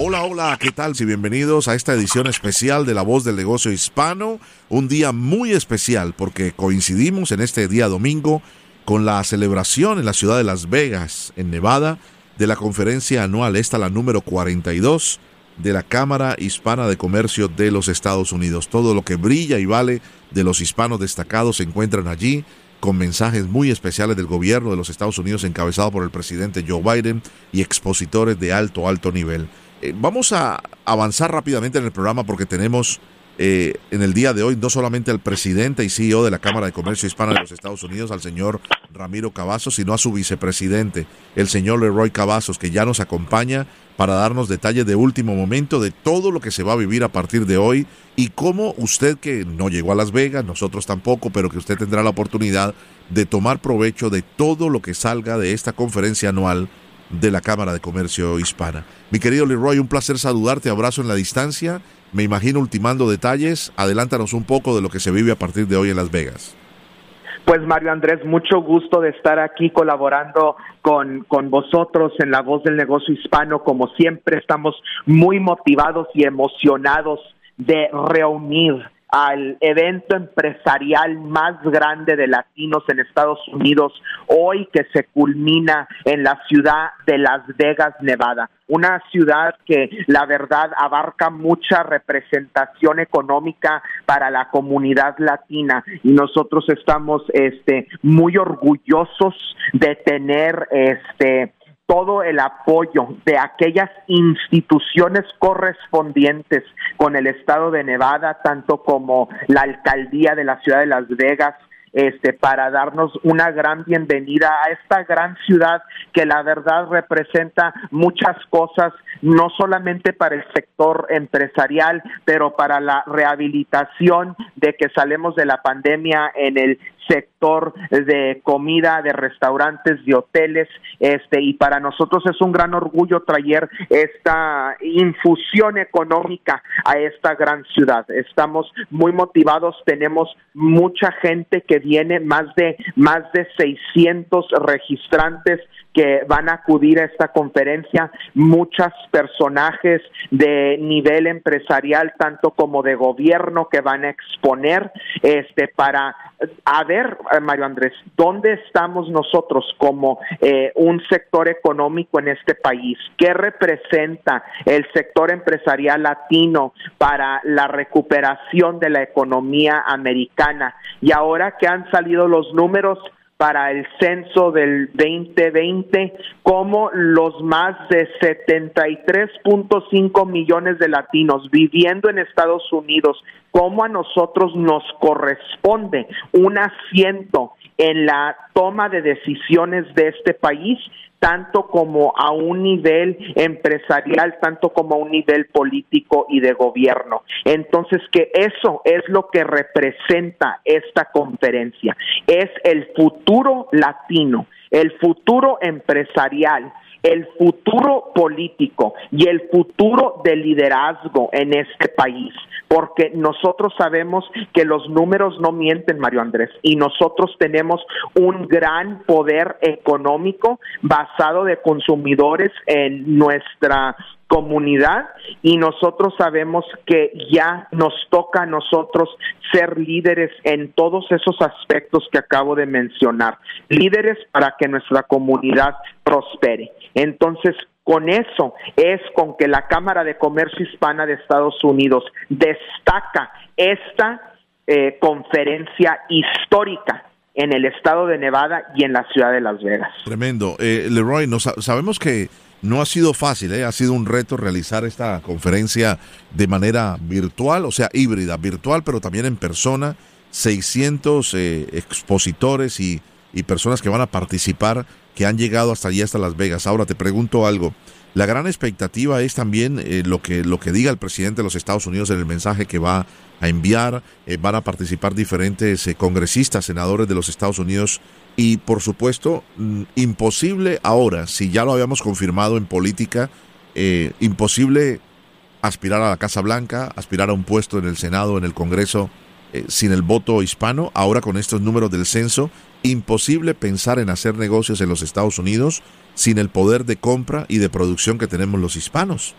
Hola, hola, ¿qué tal? Y bienvenidos a esta edición especial de La Voz del Negocio Hispano. Un día muy especial porque coincidimos en este día domingo con la celebración en la ciudad de Las Vegas, en Nevada, de la conferencia anual, esta la número 42 de la Cámara Hispana de Comercio de los Estados Unidos. Todo lo que brilla y vale de los hispanos destacados se encuentran allí con mensajes muy especiales del gobierno de los Estados Unidos encabezado por el presidente Joe Biden y expositores de alto, alto nivel. Eh, vamos a avanzar rápidamente en el programa porque tenemos eh, en el día de hoy no solamente al presidente y CEO de la Cámara de Comercio Hispana de los Estados Unidos, al señor Ramiro Cavazos, sino a su vicepresidente, el señor Leroy Cavazos, que ya nos acompaña para darnos detalles de último momento de todo lo que se va a vivir a partir de hoy y cómo usted que no llegó a Las Vegas, nosotros tampoco, pero que usted tendrá la oportunidad de tomar provecho de todo lo que salga de esta conferencia anual de la Cámara de Comercio Hispana. Mi querido Leroy, un placer saludarte, abrazo en la distancia, me imagino ultimando detalles, adelántanos un poco de lo que se vive a partir de hoy en Las Vegas. Pues Mario Andrés, mucho gusto de estar aquí colaborando con, con vosotros en la voz del negocio hispano. Como siempre, estamos muy motivados y emocionados de reunir al evento empresarial más grande de latinos en Estados Unidos hoy que se culmina en la ciudad de Las Vegas, Nevada. Una ciudad que la verdad abarca mucha representación económica para la comunidad latina y nosotros estamos este muy orgullosos de tener este todo el apoyo de aquellas instituciones correspondientes con el estado de Nevada, tanto como la alcaldía de la ciudad de Las Vegas, este, para darnos una gran bienvenida a esta gran ciudad que la verdad representa muchas cosas, no solamente para el sector empresarial, pero para la rehabilitación de que salemos de la pandemia en el sector de comida, de restaurantes, de hoteles, este, y para nosotros es un gran orgullo traer esta infusión económica a esta gran ciudad. Estamos muy motivados, tenemos mucha gente que viene, más de más de 600 registrantes que van a acudir a esta conferencia, muchos personajes de nivel empresarial, tanto como de gobierno, que van a exponer este para a ver, eh, Mario Andrés, ¿dónde estamos nosotros como eh, un sector económico en este país? ¿Qué representa el sector empresarial latino para la recuperación de la economía americana? Y ahora que han salido los números, para el censo del 2020 como los más de 73.5 millones de latinos viviendo en Estados Unidos, como a nosotros nos corresponde un asiento en la toma de decisiones de este país, tanto como a un nivel empresarial, tanto como a un nivel político y de gobierno. Entonces, que eso es lo que representa esta conferencia, es el futuro latino, el futuro empresarial, el futuro político y el futuro de liderazgo en este país, porque nosotros sabemos que los números no mienten, Mario Andrés, y nosotros tenemos un gran poder económico basado de consumidores en nuestra comunidad y nosotros sabemos que ya nos toca a nosotros ser líderes en todos esos aspectos que acabo de mencionar, líderes para que nuestra comunidad prospere. Entonces, con eso es con que la Cámara de Comercio Hispana de Estados Unidos destaca esta eh, conferencia histórica en el estado de Nevada y en la ciudad de Las Vegas. Tremendo. Eh, Leroy, nos, sabemos que no ha sido fácil, ¿eh? ha sido un reto realizar esta conferencia de manera virtual, o sea, híbrida, virtual, pero también en persona. 600 eh, expositores y y personas que van a participar que han llegado hasta allí, hasta Las Vegas. Ahora te pregunto algo. La gran expectativa es también eh, lo, que, lo que diga el presidente de los Estados Unidos en el mensaje que va a enviar. Eh, van a participar diferentes eh, congresistas, senadores de los Estados Unidos. Y por supuesto, mm, imposible ahora, si ya lo habíamos confirmado en política, imposible aspirar a la Casa Blanca, aspirar a un puesto en el Senado, en el Congreso, sin el voto hispano. Ahora con estos números del censo, imposible pensar en hacer negocios en los Estados Unidos sin el poder de compra y de producción que tenemos los hispanos.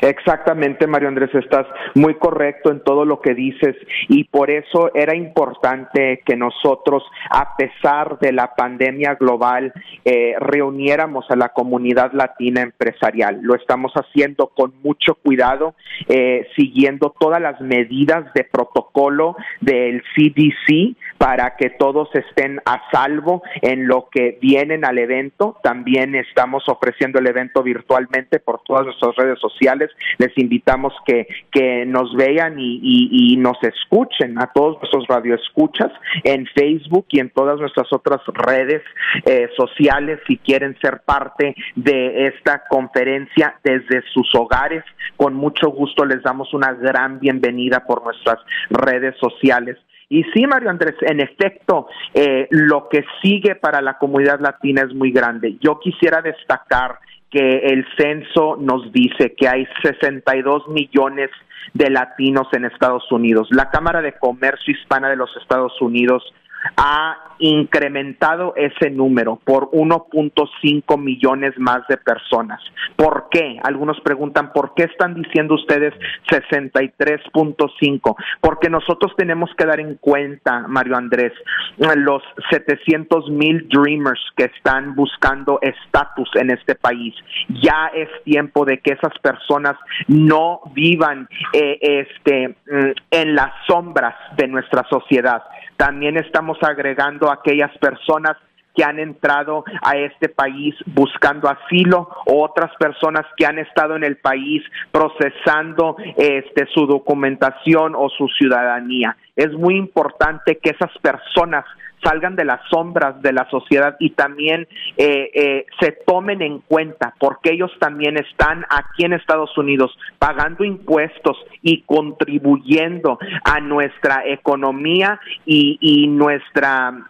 Exactamente, Mario Andrés, estás muy correcto en todo lo que dices y por eso era importante que nosotros, a pesar de la pandemia global, eh, reuniéramos a la comunidad latina empresarial. Lo estamos haciendo con mucho cuidado, eh, siguiendo todas las medidas de protocolo del CDC para que todos estén a salvo en lo que vienen al evento. También estamos ofreciendo el evento virtualmente por todas nuestras redes sociales les invitamos que, que nos vean y, nos escuchen a todos nuestros radioescuchas en Facebook y en todas nuestras otras redes eh, sociales si quieren ser parte de esta conferencia desde sus hogares. Con mucho gusto les damos una gran bienvenida por nuestras redes sociales. Y sí, Mario Andrés, en efecto, eh, lo que sigue para la comunidad latina es muy grande. Yo quisiera destacar que el censo nos dice que hay 62 millones de latinos en Estados Unidos. La Cámara de Comercio Hispana de los Estados Unidos ha incrementado ese número por 1.5 millones más de personas. ¿Por qué? Algunos preguntan, ¿por qué están diciendo ustedes 63.5? Porque nosotros tenemos que dar en cuenta, Mario Andrés, los 700 mil Dreamers que están buscando estatus en este país. Ya es tiempo de que esas personas no vivan eh, este, mm, en las sombras de nuestra sociedad. También estamos agregando a aquellas personas que han entrado a este país buscando asilo o otras personas que han estado en el país procesando este su documentación o su ciudadanía. Es muy importante que esas personas salgan de las sombras de la sociedad y también eh, eh, se tomen en cuenta porque ellos también están aquí en Estados Unidos pagando impuestos y contribuyendo a nuestra economía y, nuestra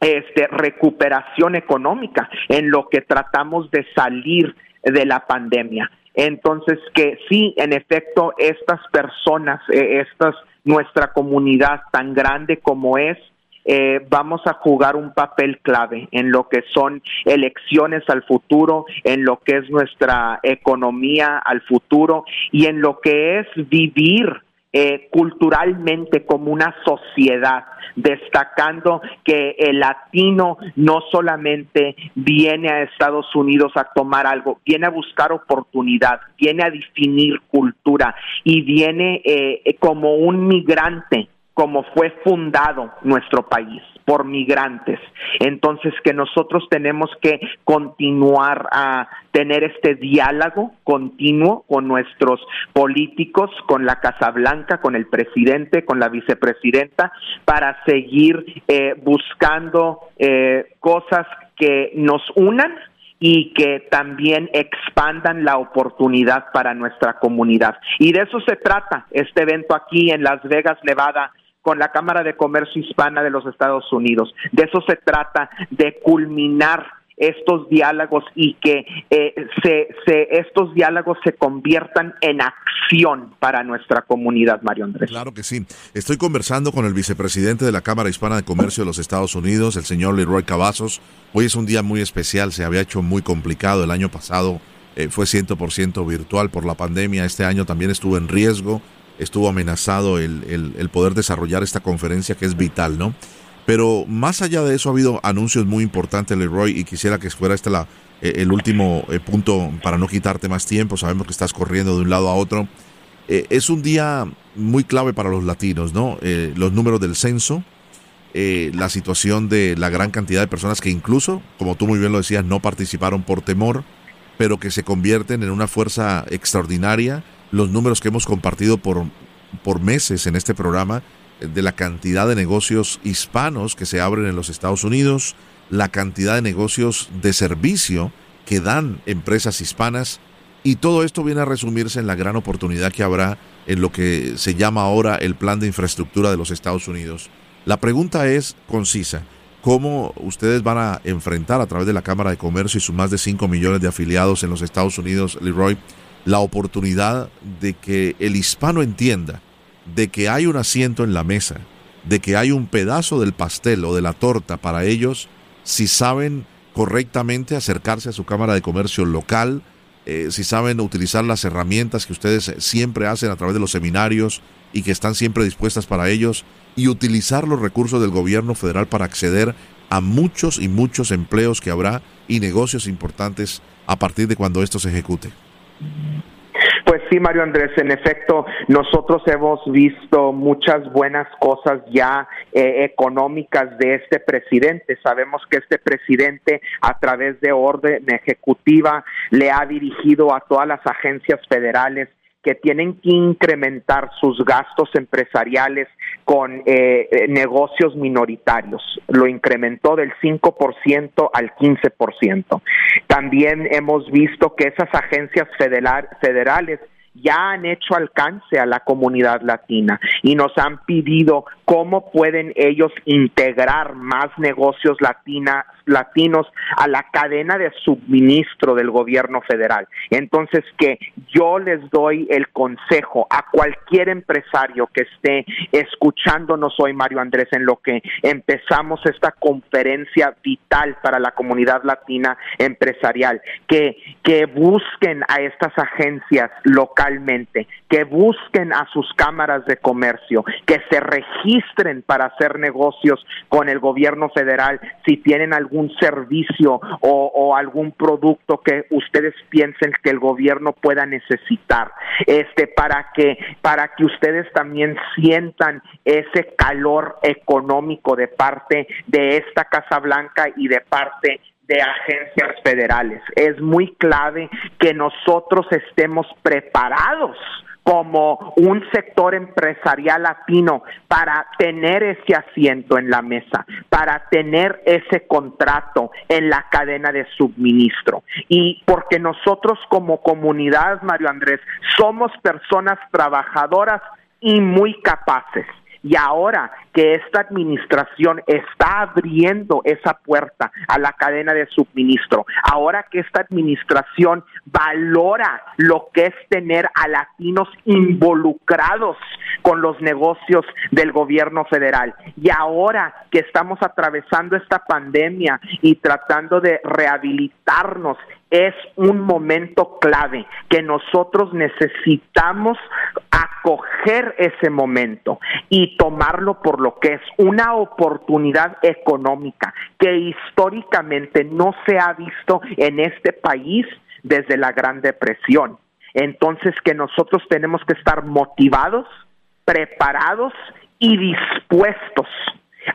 este, recuperación económica en lo que tratamos de salir de la pandemia. Entonces, que sí, en efecto, estas personas, eh, estas, nuestra comunidad tan grande como es, eh, vamos a jugar un papel clave en lo que son elecciones al futuro, en lo que es nuestra economía al futuro y en lo que es vivir eh, culturalmente como una sociedad, destacando que el latino no solamente viene a Estados Unidos a tomar algo, viene a buscar oportunidad, viene a definir cultura y viene eh, como un migrante como fue fundado nuestro país por migrantes. Entonces que nosotros tenemos que continuar a tener este diálogo continuo con nuestros políticos, con la Casa Blanca, con el presidente, con la vicepresidenta, para seguir eh, buscando eh, cosas que nos unan y que también expandan la oportunidad para nuestra comunidad. Y de eso se trata este evento aquí en Las Vegas, Nevada, con la Cámara de Comercio Hispana de los Estados Unidos. De eso se trata, de culminar estos diálogos y que eh, se, estos diálogos se conviertan en acción para nuestra comunidad, Mario Andrés. Claro que sí. Estoy conversando con el vicepresidente de la Cámara Hispana de Comercio de los Estados Unidos, el señor Leroy Cavazos. Hoy es un día muy especial, se había hecho muy complicado. El año pasado eh, fue 100% virtual por la pandemia, este año también estuvo en riesgo estuvo amenazado el, el, poder desarrollar esta conferencia que es vital, ¿no? Pero más allá de eso ha habido anuncios muy importantes, Leroy, y quisiera que fuera este la, eh, el último eh, punto para no quitarte más tiempo. Sabemos que estás corriendo de un lado a otro. Eh, es un día muy clave para los latinos, ¿no? los números del censo, la situación de la gran cantidad de personas que incluso, como tú muy bien lo decías, no participaron por temor, pero que se convierten en una fuerza extraordinaria los números que hemos compartido por, por meses en este programa de la cantidad de negocios hispanos que se abren en los Estados Unidos, la cantidad de negocios de servicio que dan empresas hispanas y todo esto viene a resumirse en la gran oportunidad que habrá en lo que se llama ahora el plan de infraestructura de los Estados Unidos. La pregunta es concisa. ¿Cómo ustedes van a enfrentar a través de la Cámara de Comercio y sus más de 5 millones de afiliados en los Estados Unidos, Leroy, la oportunidad de que el hispano entienda de que hay un asiento en la mesa, de que hay un pedazo del pastel o de la torta para ellos si saben correctamente acercarse a su Cámara de Comercio local, eh, si saben utilizar las herramientas que ustedes siempre hacen a través de los seminarios y que están siempre dispuestas para ellos, y utilizar los recursos del gobierno federal para acceder a muchos y muchos empleos que habrá y negocios importantes a partir de cuando esto se ejecute. Pues sí, Mario Andrés, en efecto, nosotros hemos visto muchas buenas cosas ya eh, económicas de este presidente. Sabemos que este presidente, a través de orden ejecutiva, le ha dirigido a todas las agencias federales que tienen que incrementar sus gastos empresariales con eh, eh, negocios minoritarios. Lo incrementó del 5% al 15%. También hemos visto que esas agencias federales ya han hecho alcance a la comunidad latina y nos han pedido cómo pueden ellos integrar más negocios latinas, latinos a la cadena de suministro del gobierno federal. Entonces, que yo les doy el consejo a cualquier empresario que esté escuchándonos hoy, Mario Andrés, en lo que empezamos esta conferencia vital para la comunidad latina empresarial, que, que busquen a estas agencias localmente, que busquen a sus cámaras de comercio, que se registren para hacer negocios con el gobierno federal si tienen algún servicio o, algún producto que ustedes piensen que el gobierno pueda necesitar, este para que para que ustedes también sientan ese calor económico de parte de esta Casa Blanca y de parte de agencias federales. Es muy clave que nosotros estemos preparados como un sector empresarial latino para tener ese asiento en la mesa, para tener ese contrato en la cadena de suministro. Y porque nosotros como comunidad, Mario Andrés, somos personas trabajadoras y muy capaces. Y ahora que esta administración está abriendo esa puerta a la cadena de suministro, ahora que esta administración valora lo que es tener a latinos involucrados con los negocios del gobierno federal, y ahora que estamos atravesando esta pandemia y tratando de rehabilitarnos es un momento clave que nosotros necesitamos acoger ese momento y tomarlo lo que es una oportunidad económica que históricamente no se ha visto en este país desde la Gran Depresión. Entonces que nosotros tenemos que estar motivados, preparados y dispuestos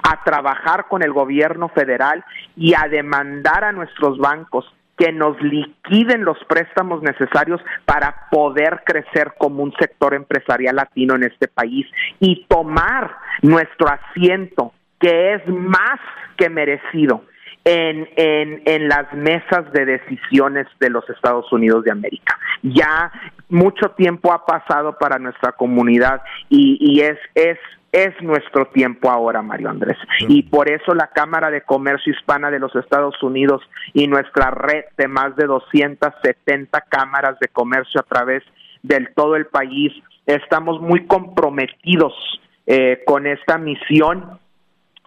a trabajar con el gobierno federal y a demandar a nuestros bancos que nos liquiden los préstamos necesarios para poder crecer como un sector empresarial latino en este país y tomar nuestro asiento, que es más que merecido. En, en, en las mesas de decisiones de los Estados Unidos de América. Ya mucho tiempo ha pasado para nuestra comunidad y, y es, es es nuestro tiempo ahora, Mario Andrés. Y por eso la Cámara de Comercio Hispana de los Estados Unidos y nuestra red de más de 270 cámaras de comercio a través del todo el país, estamos muy comprometidos eh, con esta misión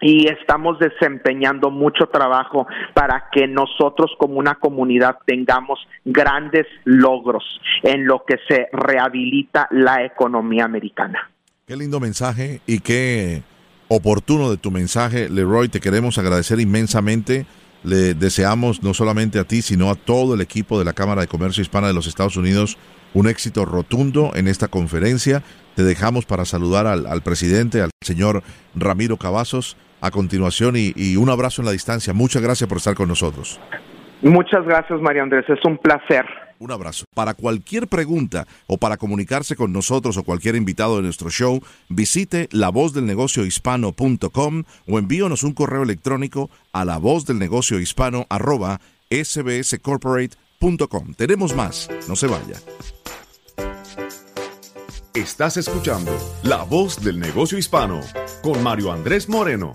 y estamos desempeñando mucho trabajo para que nosotros como una comunidad tengamos grandes logros en lo que se rehabilita la economía americana. Qué lindo mensaje y qué oportuno de tu mensaje, Leroy. Te queremos agradecer inmensamente. Le deseamos no solamente a ti, sino a todo el equipo de la Cámara de Comercio Hispana de los Estados Unidos un éxito rotundo en esta conferencia. Te dejamos para saludar al, presidente, al señor Ramiro Cavazos, a continuación y, y un abrazo en la distancia. Muchas gracias por estar con nosotros. Muchas gracias, María Andrés. Es un placer Un abrazo. Para cualquier pregunta o para comunicarse con nosotros o cualquier invitado de nuestro show, visite lavozdelnegociohispano.com o envíonos un correo electrónico a lavozdelnegociohispano arroba sbscorporate.com. Tenemos más, no se vaya. Estás escuchando La Voz del Negocio Hispano con Mario Andrés Moreno.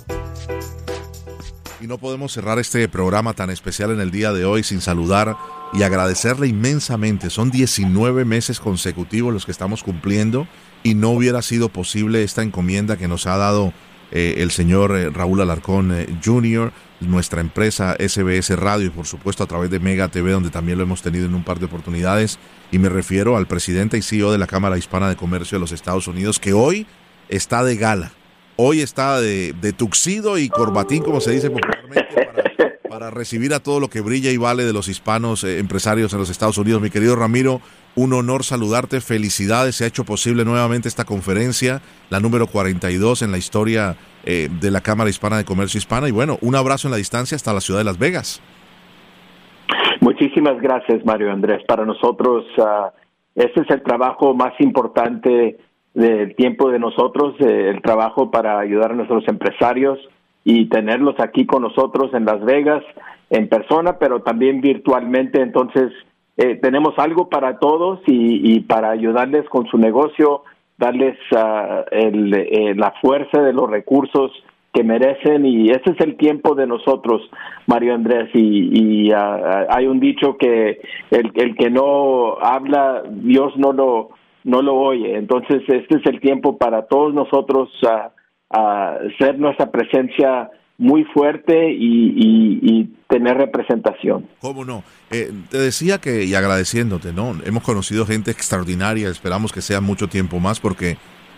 Y no podemos cerrar este programa tan especial en el día de hoy sin saludar y agradecerle inmensamente. Son 19 meses consecutivos los que estamos cumpliendo y no hubiera sido posible esta encomienda que nos ha dado eh, el señor eh, Raúl Alarcón eh, Jr., nuestra empresa SBS Radio y por supuesto a través de Mega TV donde también lo hemos tenido en un par de oportunidades y me refiero al presidente y CEO de la Cámara Hispana de Comercio de los Estados Unidos que hoy está de gala Hoy está de, tuxido y corbatín, como se dice popularmente, para, recibir a todo lo que brilla y vale de los hispanos eh, empresarios en los Estados Unidos. Mi querido Ramiro, un honor saludarte. Felicidades. Se ha hecho posible nuevamente esta conferencia, la número 42 en la historia eh, de la Cámara Hispana de Comercio Hispana. Y bueno, un abrazo en la distancia hasta la ciudad de Las Vegas. Muchísimas gracias, Mario Andrés. Para nosotros, uh, este es el trabajo más importante del tiempo de nosotros, eh, el trabajo para ayudar a nuestros empresarios y tenerlos aquí con nosotros en Las Vegas, en persona, pero también virtualmente. Entonces, eh, tenemos algo para todos y, para ayudarles con su negocio, darles uh, el, eh, la fuerza de los recursos que merecen y ese es el tiempo de nosotros, Mario Andrés, y, y uh, hay un dicho que el, el que no habla, Dios no lo no lo oye. Entonces, este es el tiempo para todos nosotros a, hacer nuestra presencia muy fuerte y, tener representación. ¿Cómo no? Eh, te decía que, y agradeciéndote, ¿no? Hemos conocido gente extraordinaria, esperamos que sea mucho tiempo más porque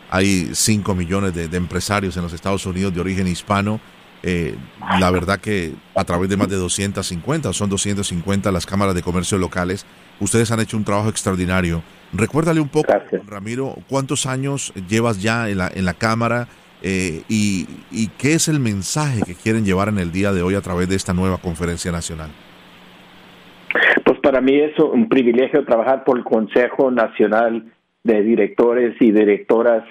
hay 5 millones de, de, empresarios en los Estados Unidos de origen hispano. Eh, la verdad que a través de más de 250, son 250 las cámaras de comercio locales, ustedes han hecho un trabajo extraordinario Recuérdale un poco, Ramiro, cuántos años llevas ya en la, en la Cámara eh, y, y, qué es el mensaje que quieren llevar en el día de hoy a través de esta nueva conferencia nacional. Pues para mí es un privilegio trabajar por el Consejo Nacional de Directores y Directoras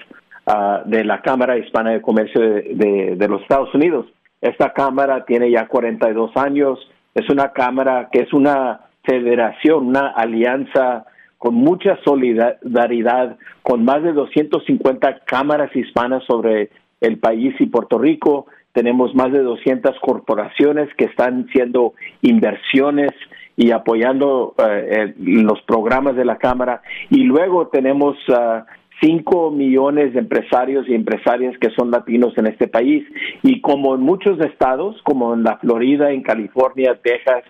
ah, de la Cámara Hispana de Comercio de, de, los Estados Unidos. Esta Cámara tiene ya 42 años, es una Cámara que es una federación, una alianza con mucha solidaridad, con más de 250 cámaras hispanas sobre el país y Puerto Rico. Tenemos más de 200 corporaciones que están haciendo inversiones y apoyando eh, los programas de la Cámara. Y luego tenemos uh, 5 millones de empresarios y empresarias que son latinos en este país. Y como en muchos estados, como en la Florida, en California, Texas,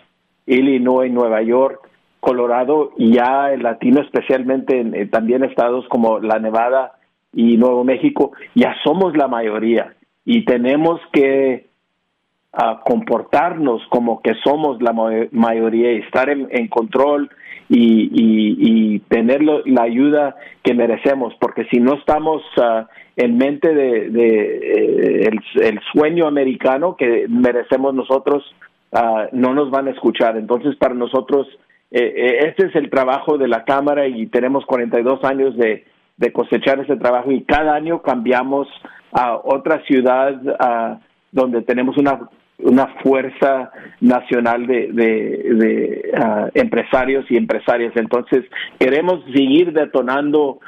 Illinois, Nueva York, Colorado y ya el latino, especialmente en, eh, también estados como la Nevada y Nuevo México, ya somos la mayoría y tenemos que ah, comportarnos como que somos la mayoría y estar en, control y, tener la ayuda que merecemos, porque si no estamos ah, en mente de, eh, el, sueño americano que merecemos nosotros, ah, no nos van a escuchar. Entonces, para nosotros este es el trabajo de la Cámara y tenemos 42 años de, cosechar ese trabajo y cada año cambiamos a otra ciudad donde tenemos una una fuerza nacional de, de, ah, empresarios y empresarias. Entonces, queremos seguir detonando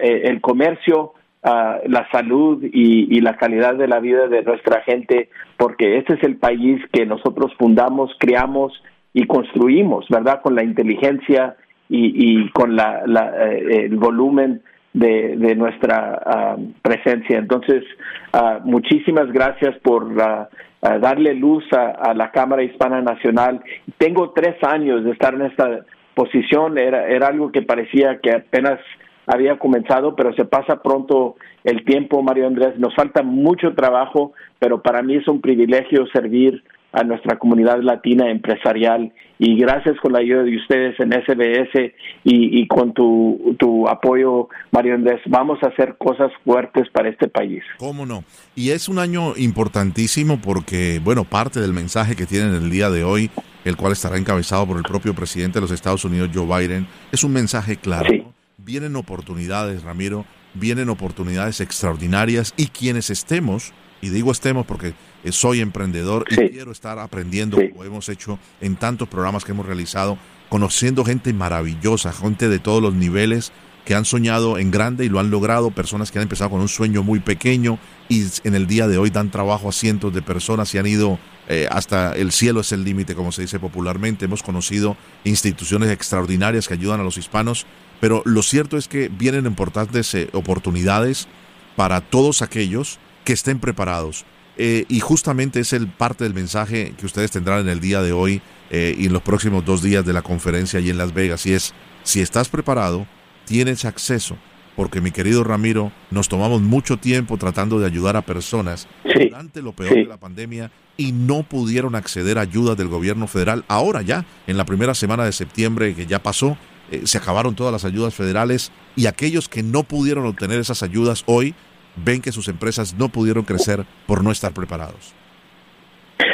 e, el comercio, ah, la salud y, y, la calidad de la vida de nuestra gente, porque este es el país que nosotros fundamos, creamos y construimos, ¿verdad? Con la inteligencia y, con la, eh, el volumen de, de nuestra ah, presencia. Entonces, uh, muchísimas gracias por uh, darle luz a, la Cámara Hispana Nacional. Tengo tres años de estar en esta posición, era, era algo que parecía que apenas había comenzado, pero se pasa pronto el tiempo, Mario Andrés. Nos falta mucho trabajo, pero para mí es un privilegio servir a nuestra comunidad latina empresarial y gracias con la ayuda de ustedes en SBS y, con tu, tu, apoyo, Mario Andrés, vamos a hacer cosas fuertes para este país. ¿Cómo no? Y es un año importantísimo porque, bueno, parte del mensaje que tienen el día de hoy, el cual estará encabezado por el propio presidente de los Estados Unidos, Joe Biden, es un mensaje claro. Vienen oportunidades, Ramiro, vienen oportunidades extraordinarias y quienes estemos, y digo estemos porque soy emprendedor y quiero estar aprendiendo como hemos hecho en tantos programas que hemos realizado, conociendo gente maravillosa, gente de todos los niveles que han soñado en grande y lo han logrado, personas que han empezado con un sueño muy pequeño y en el día de hoy dan trabajo a cientos de personas y han ido eh, hasta el cielo es el límite, como se dice popularmente. Hemos conocido instituciones extraordinarias que ayudan a los hispanos, pero lo cierto es que vienen importantes eh, oportunidades para todos aquellos que estén preparados eh, y justamente es el parte del mensaje que ustedes tendrán en el día de hoy eh, y en los próximos dos días de la conferencia allí en Las Vegas. Y es, si estás preparado, tienes acceso. Porque mi querido Ramiro, nos tomamos mucho tiempo tratando de ayudar a personas durante lo peor de la pandemia y no pudieron acceder a ayudas del gobierno federal. Ahora ya, en la primera semana de septiembre que ya pasó, eh, se acabaron todas las ayudas federales y aquellos que no pudieron obtener esas ayudas hoy ven que sus empresas no pudieron crecer por no estar preparados.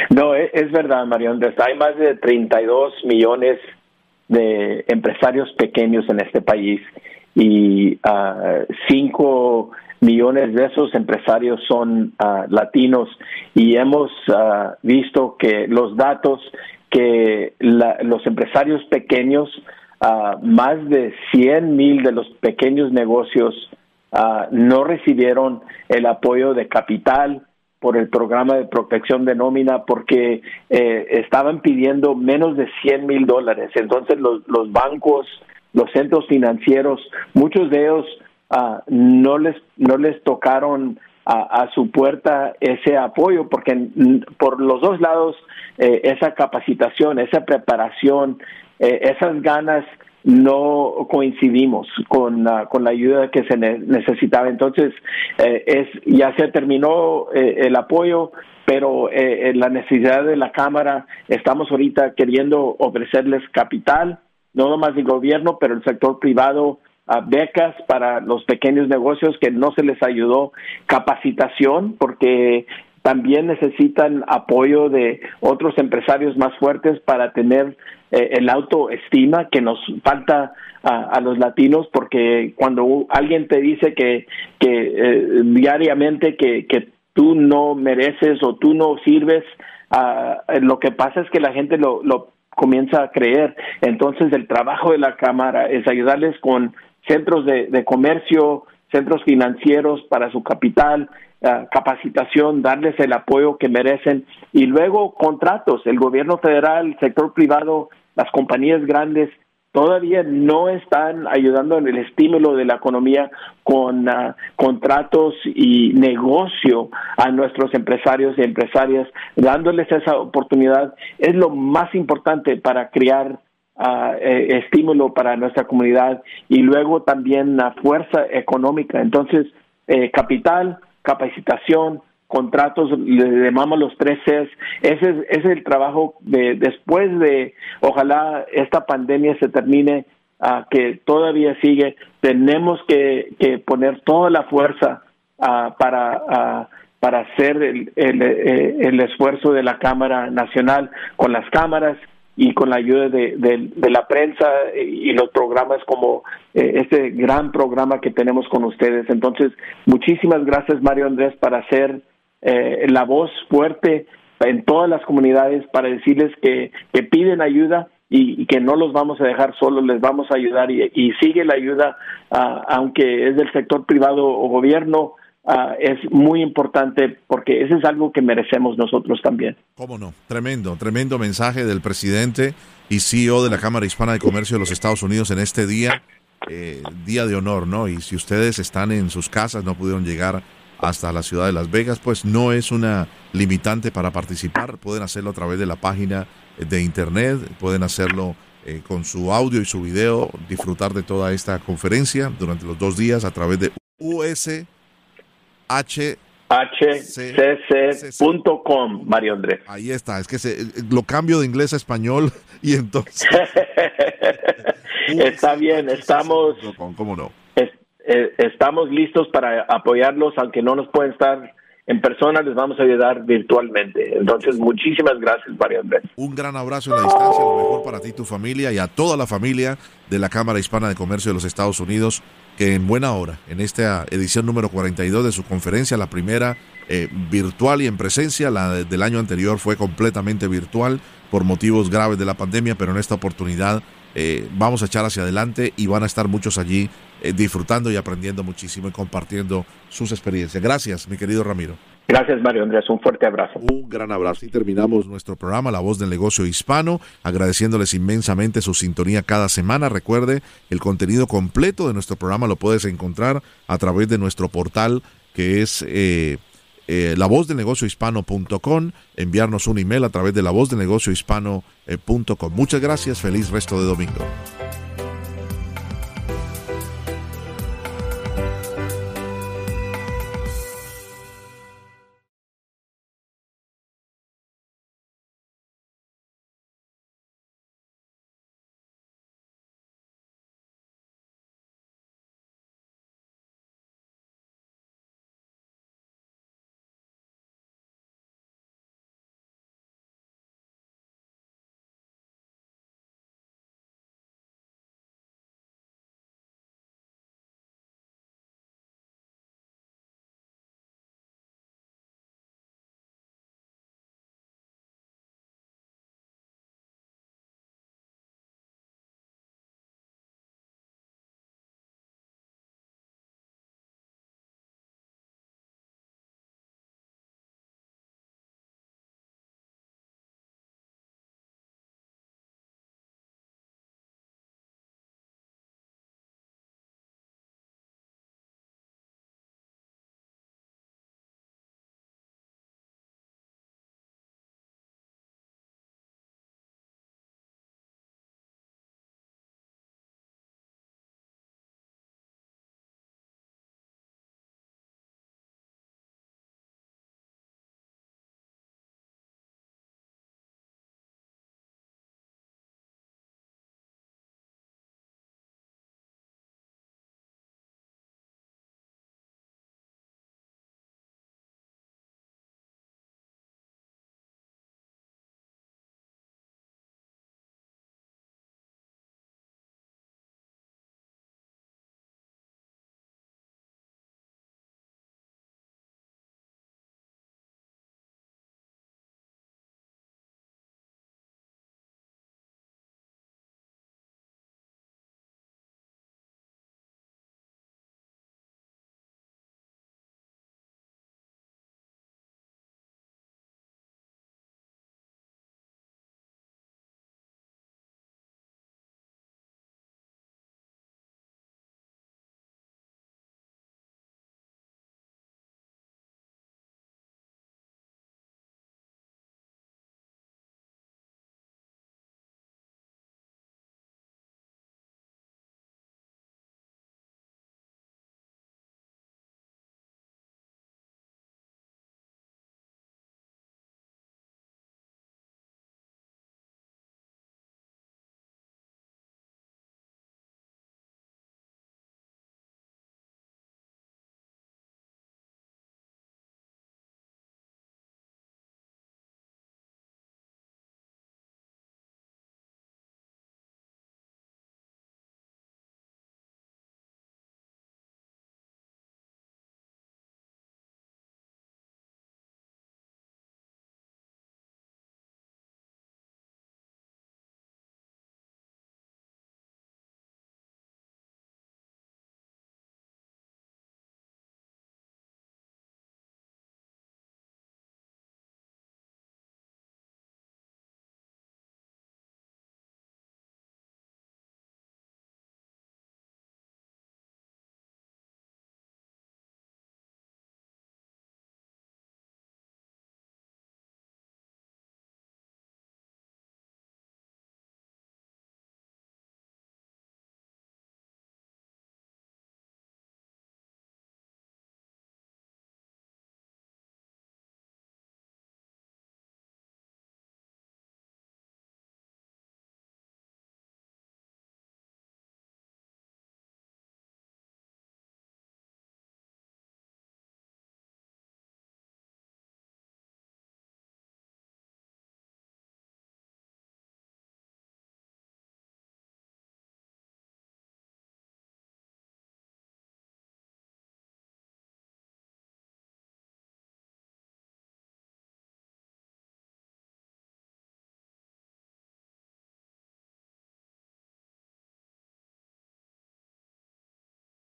No, e, es, verdad, Mario Andrés. Hay más de 32 millones de empresarios pequeños en este país y 5 ah, millones de esos empresarios son ah, latinos y hemos ah, visto que los datos que los empresarios pequeños, más de 100 mil de los pequeños negocios Ah, no recibieron el apoyo de capital por el programa de protección de nómina porque eh, estaban pidiendo menos de 100 mil dólares. Entonces los, los bancos, los centros financieros, muchos de ellos ah, no les no les tocaron a, su puerta ese apoyo porque por los dos lados eh, esa capacitación, esa preparación, eh, esas ganas no coincidimos con, con la ayuda que se necesitaba. Entonces, eh, es ya se terminó eh, el apoyo, pero eh, la necesidad de la Cámara, estamos ahorita queriendo ofrecerles capital, no nomás el gobierno, pero el sector privado, a becas para los pequeños negocios que no se les ayudó, capacitación, porque también necesitan apoyo de otros empresarios más fuertes para tener eh, el autoestima que nos falta a, los latinos porque cuando alguien te dice que, que eh, diariamente que, que tú no mereces o tú no sirves, uh, lo que pasa es que la gente lo, lo comienza a creer. Entonces el trabajo de la Cámara es ayudarles con centros de, de comercio, centros financieros para su capital, eh, capacitación, darles el apoyo que merecen y luego contratos. El gobierno federal, el sector privado, las compañías grandes todavía no están ayudando en el estímulo de la economía con ah, contratos y negocio a nuestros empresarios y empresarias, dándoles esa oportunidad. Es lo más importante para crear eh, estímulo para nuestra comunidad y luego también la fuerza económica. Entonces, eh, capital, capacitación, contratos, le llamamos los tres Cs. Ese es, ese es el trabajo de después de, ojalá esta pandemia se termine, uh, que todavía sigue, tenemos que, que poner toda la fuerza para, para hacer el, el, eh, el, esfuerzo de la Cámara Nacional con las cámaras y con la ayuda de, de, la prensa y los programas como eh, este gran programa que tenemos con ustedes. Entonces, muchísimas gracias Mario Andrés para hacer eh, la voz fuerte en todas las comunidades para decirles que, que piden ayuda y, que no los vamos a dejar solos, les vamos a ayudar y, y sigue la ayuda, uh, aunque es del sector privado o gobierno, uh, es muy importante porque eso es algo que merecemos nosotros también. ¿Cómo no? Tremendo, tremendo mensaje del presidente y CEO de la Cámara Hispana de Comercio de los Estados Unidos en este día, eh, día de honor, ¿no? Y si ustedes están en sus casas, no pudieron llegar hasta la ciudad de Las Vegas, pues no es una limitante para participar. Pueden hacerlo a través de la página de internet, pueden hacerlo eh, con su audio y su video, disfrutar de toda esta conferencia durante los dos días a través de USH hcc.com, Mario Andrés. Ahí está, es que se, lo cambio de inglés a español y entonces... está bien, estamos... ¿Cómo no? Eh, estamos listos para apoyarlos, aunque no nos pueden estar en persona, les vamos a ayudar virtualmente. Entonces, muchísimas gracias, Mario Andrés. Un gran abrazo en la distancia, lo mejor para ti tu familia y a toda la familia de la Cámara Hispana de Comercio de los Estados Unidos, que en buena hora, en esta edición número 42 de su conferencia, la primera eh, virtual y en presencia, la del año anterior fue completamente virtual por motivos graves de la pandemia, pero en esta oportunidad eh, vamos a echar hacia adelante y van a estar muchos allí eh, disfrutando y aprendiendo muchísimo y compartiendo sus experiencias. Gracias, mi querido Ramiro. Gracias, Mario Andrés. Un fuerte abrazo. Un gran abrazo. Y terminamos nuestro programa, La Voz del Negocio Hispano, agradeciéndoles inmensamente su sintonía cada semana. Recuerde, el contenido completo de nuestro programa lo puedes encontrar a través de nuestro portal que es eh, eh, la voz del negocio hispano.com, enviarnos un email a través de la voz del negocio hispano.com. Muchas gracias, feliz resto de domingo.